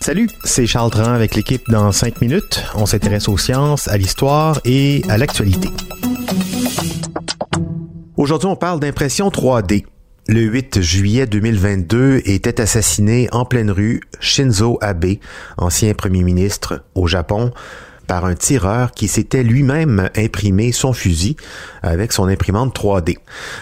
Salut, c'est Charles Dran avec l'équipe dans 5 minutes. On s'intéresse aux sciences, à l'histoire et à l'actualité. Aujourd'hui, on parle d'impression 3D. Le 8 juillet 2022 était assassiné en pleine rue Shinzo Abe, ancien premier ministre au Japon, par un tireur qui s'était lui-même imprimé son fusil avec son imprimante 3D.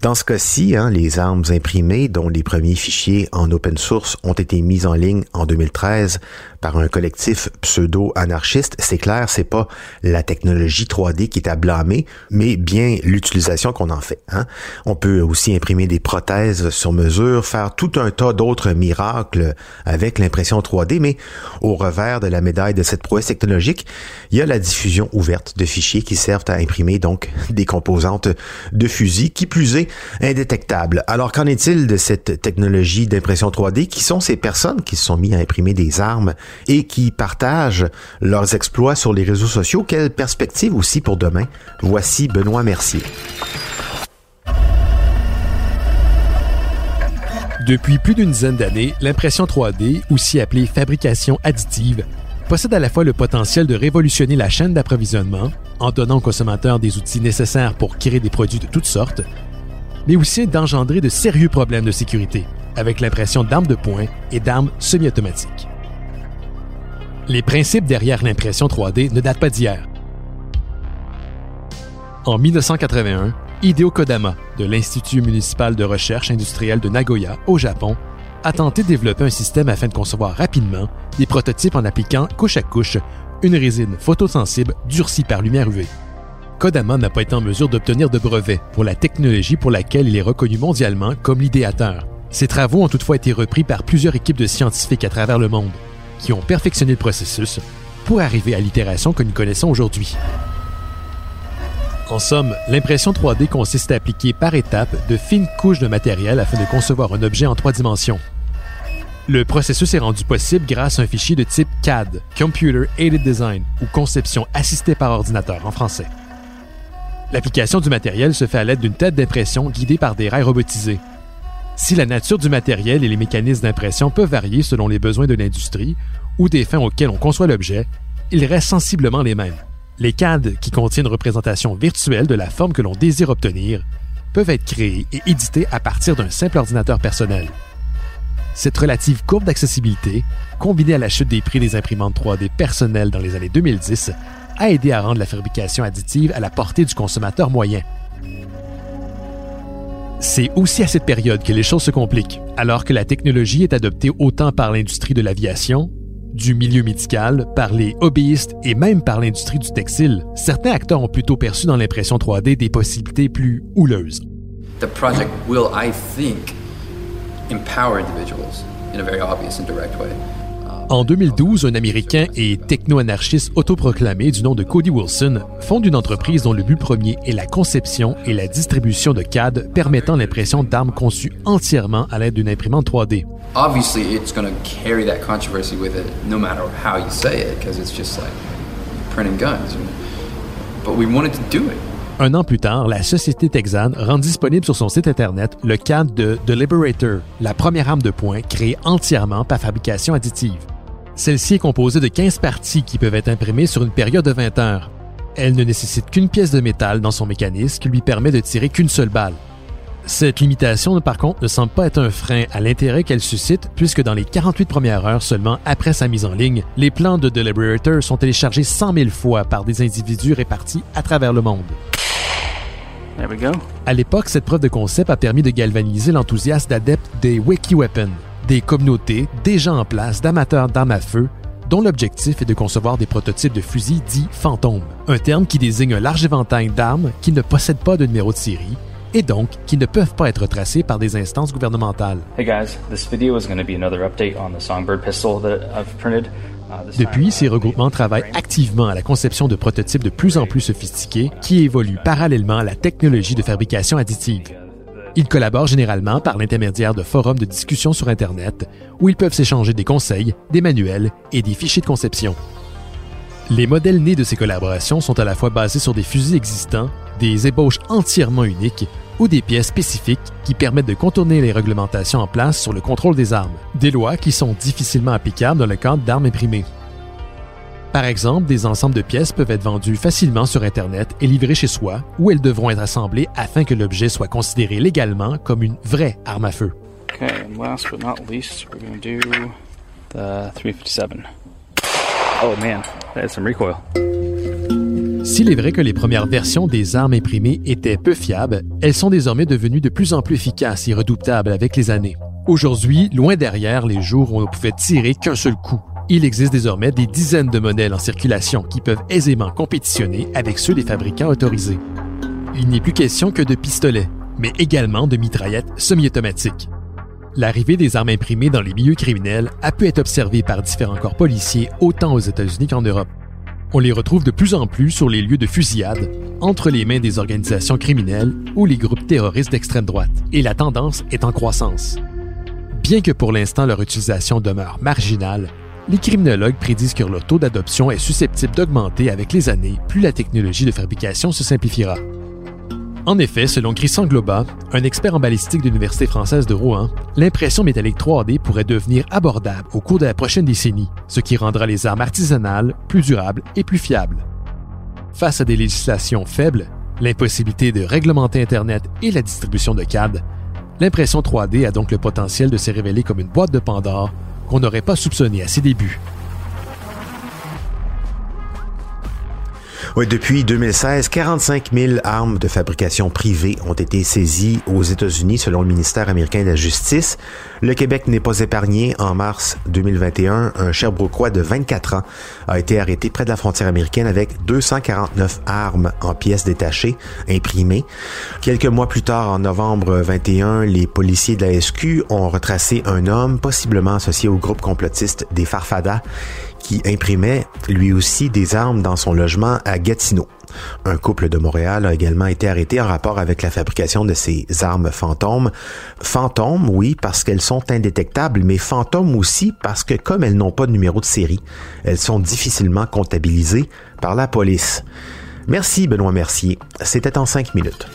Dans ce cas-ci, hein, les armes imprimées, dont les premiers fichiers en open source ont été mis en ligne en 2013 par un collectif pseudo-anarchiste, c'est clair, c'est pas la technologie 3D qui est à blâmer, mais bien l'utilisation qu'on en fait. Hein. On peut aussi imprimer des prothèses sur mesure, faire tout un tas d'autres miracles avec l'impression 3D, mais au revers de la médaille de cette prouesse technologique, il y a la diffusion ouverte de fichiers qui servent à imprimer donc des composantes de fusils, qui plus est indétectables. Alors qu'en est-il de cette technologie d'impression 3D? Qui sont ces personnes qui se sont mis à imprimer des armes et qui partagent leurs exploits sur les réseaux sociaux. Quelle perspective aussi pour demain? Voici Benoît Mercier. Depuis plus d'une dizaine d'années, l'impression 3D, aussi appelée fabrication additive, possède à la fois le potentiel de révolutionner la chaîne d'approvisionnement en donnant aux consommateurs des outils nécessaires pour créer des produits de toutes sortes, mais aussi d'engendrer de sérieux problèmes de sécurité avec l'impression d'armes de poing et d'armes semi-automatiques. Les principes derrière l'impression 3D ne datent pas d'hier. En 1981, Hideo Kodama, de l'Institut municipal de recherche industrielle de Nagoya, au Japon, a tenté de développer un système afin de concevoir rapidement des prototypes en appliquant couche à couche une résine photosensible durcie par lumière UV. Kodama n'a pas été en mesure d'obtenir de brevet pour la technologie pour laquelle il est reconnu mondialement comme l'idéateur. Ses travaux ont toutefois été repris par plusieurs équipes de scientifiques à travers le monde, qui ont perfectionné le processus pour arriver à l'itération que nous connaissons aujourd'hui. En somme, l'impression 3D consiste à appliquer par étapes de fines couches de matériel afin de concevoir un objet en trois dimensions. Le processus est rendu possible grâce à un fichier de type CAD, Computer Aided Design, ou conception assistée par ordinateur en français. L'application du matériel se fait à l'aide d'une tête d'impression guidée par des rails robotisés. Si la nature du matériel et les mécanismes d'impression peuvent varier selon les besoins de l'industrie ou des fins auxquelles on conçoit l'objet, ils restent sensiblement les mêmes. Les CAD, qui contiennent une représentation virtuelle de la forme que l'on désire obtenir, peuvent être créés et édités à partir d'un simple ordinateur personnel. Cette relative courbe d'accessibilité, combinée à la chute des prix des imprimantes 3D personnelles dans les années 2010, a aidé à rendre la fabrication additive à la portée du consommateur moyen. C'est aussi à cette période que les choses se compliquent, alors que la technologie est adoptée autant par l'industrie de l'aviation du milieu médical, par les hobbyistes et même par l'industrie du textile, certains acteurs ont plutôt perçu dans l'impression 3D des possibilités plus houleuses. The project will, I think, empower individuals in a very obvious and direct way. En 2012, un Américain et techno-anarchiste autoproclamé du nom de Cody Wilson fonde une entreprise dont le but premier est la conception et la distribution de CAD permettant l'impression d'armes conçues entièrement à l'aide d'une imprimante 3D. Obviously, it's going to carry that controversy with it, no matter how you say it, because it's just like printing guns. But we wanted to do it. Un an plus tard, la société texane rend disponible sur son site Internet le CAD de The Liberator, la première arme de poing créée entièrement par fabrication additive. Celle-ci est composée de 15 parties qui peuvent être imprimées sur une période de 20 heures. Elle ne nécessite qu'une pièce de métal dans son mécanisme qui lui permet de tirer qu'une seule balle. Cette limitation, par contre, ne semble pas être un frein à l'intérêt qu'elle suscite, puisque dans les 48 premières heures seulement après sa mise en ligne, les plans de The Liberator sont téléchargés 100 000 fois par des individus répartis à travers le monde. There we go. À l'époque, cette preuve de concept a permis de galvaniser l'enthousiasme d'adeptes des Wiki Weapons, des communautés déjà en place d'amateurs d'armes à feu dont l'objectif est de concevoir des prototypes de fusils dits fantômes, un terme qui désigne un large éventail d'armes qui ne possèdent pas de numéro de série et donc qui ne peuvent pas être tracés par des instances gouvernementales. Depuis, ces regroupements travaillent activement à la conception de prototypes de plus en plus sophistiqués qui évoluent parallèlement à la technologie de fabrication additive. Ils collaborent généralement par l'intermédiaire de forums de discussion sur Internet où ils peuvent s'échanger des conseils, des manuels et des fichiers de conception. Les modèles nés de ces collaborations sont à la fois basés sur des fusils existants, des ébauches entièrement uniques ou des pièces spécifiques qui permettent de contourner les réglementations en place sur le contrôle des armes, des lois qui sont difficilement applicables dans le cadre d'armes imprimées. Par exemple, des ensembles de pièces peuvent être vendus facilement sur Internet et livrés chez soi, où elles devront être assemblées afin que l'objet soit considéré légalement comme une vraie arme à feu. Okay, and last but not least, we're going to do the 357. Oh man, that has some recoil. S'il est vrai que les premières versions des armes imprimées étaient peu fiables, elles sont désormais devenues de plus en plus efficaces et redoutables avec les années. Aujourd'hui, loin derrière les jours où on ne pouvait tirer qu'un seul coup, il existe désormais des dizaines de modèles en circulation qui peuvent aisément compétitionner avec ceux des fabricants autorisés. Il n'est plus question que de pistolets, mais également de mitraillettes semi-automatiques. L'arrivée des armes imprimées dans les milieux criminels a pu être observée par différents corps policiers autant aux États-Unis qu'en Europe. On les retrouve de plus en plus sur les lieux de fusillade, entre les mains des organisations criminelles ou les groupes terroristes d'extrême droite, et la tendance est en croissance. Bien que pour l'instant leur utilisation demeure marginale, les criminologues prédisent que le taux d'adoption est susceptible d'augmenter avec les années, plus la technologie de fabrication se simplifiera. En effet, selon Christian Globa, un expert en balistique de l'Université française de Rouen, l'impression métallique 3D pourrait devenir abordable au cours de la prochaine décennie, ce qui rendra les armes artisanales plus durables et plus fiables. Face à des législations faibles, l'impossibilité de réglementer Internet et la distribution de CAD, l'impression 3D a donc le potentiel de se révéler comme une boîte de Pandore qu'on n'aurait pas soupçonné à ses débuts. Oui, depuis 2016, 45 000 armes de fabrication privée ont été saisies aux États-Unis selon le ministère américain de la Justice. Le Québec n'est pas épargné. En mars 2021, un Sherbrookeois de 24 ans a été arrêté près de la frontière américaine avec 249 armes en pièces détachées, imprimées. Quelques mois plus tard, en novembre 21, les policiers de la SQ ont retracé un homme possiblement associé au groupe complotiste des Farfadas qui imprimait lui aussi des armes dans son logement à Gatineau. Un couple de Montréal a également été arrêté en rapport avec la fabrication de ces armes fantômes. Fantômes, oui, parce qu'elles sont indétectables, mais fantômes aussi parce que comme elles n'ont pas de numéro de série, elles sont difficilement comptabilisées par la police. Merci Benoît Mercier. C'était en cinq minutes.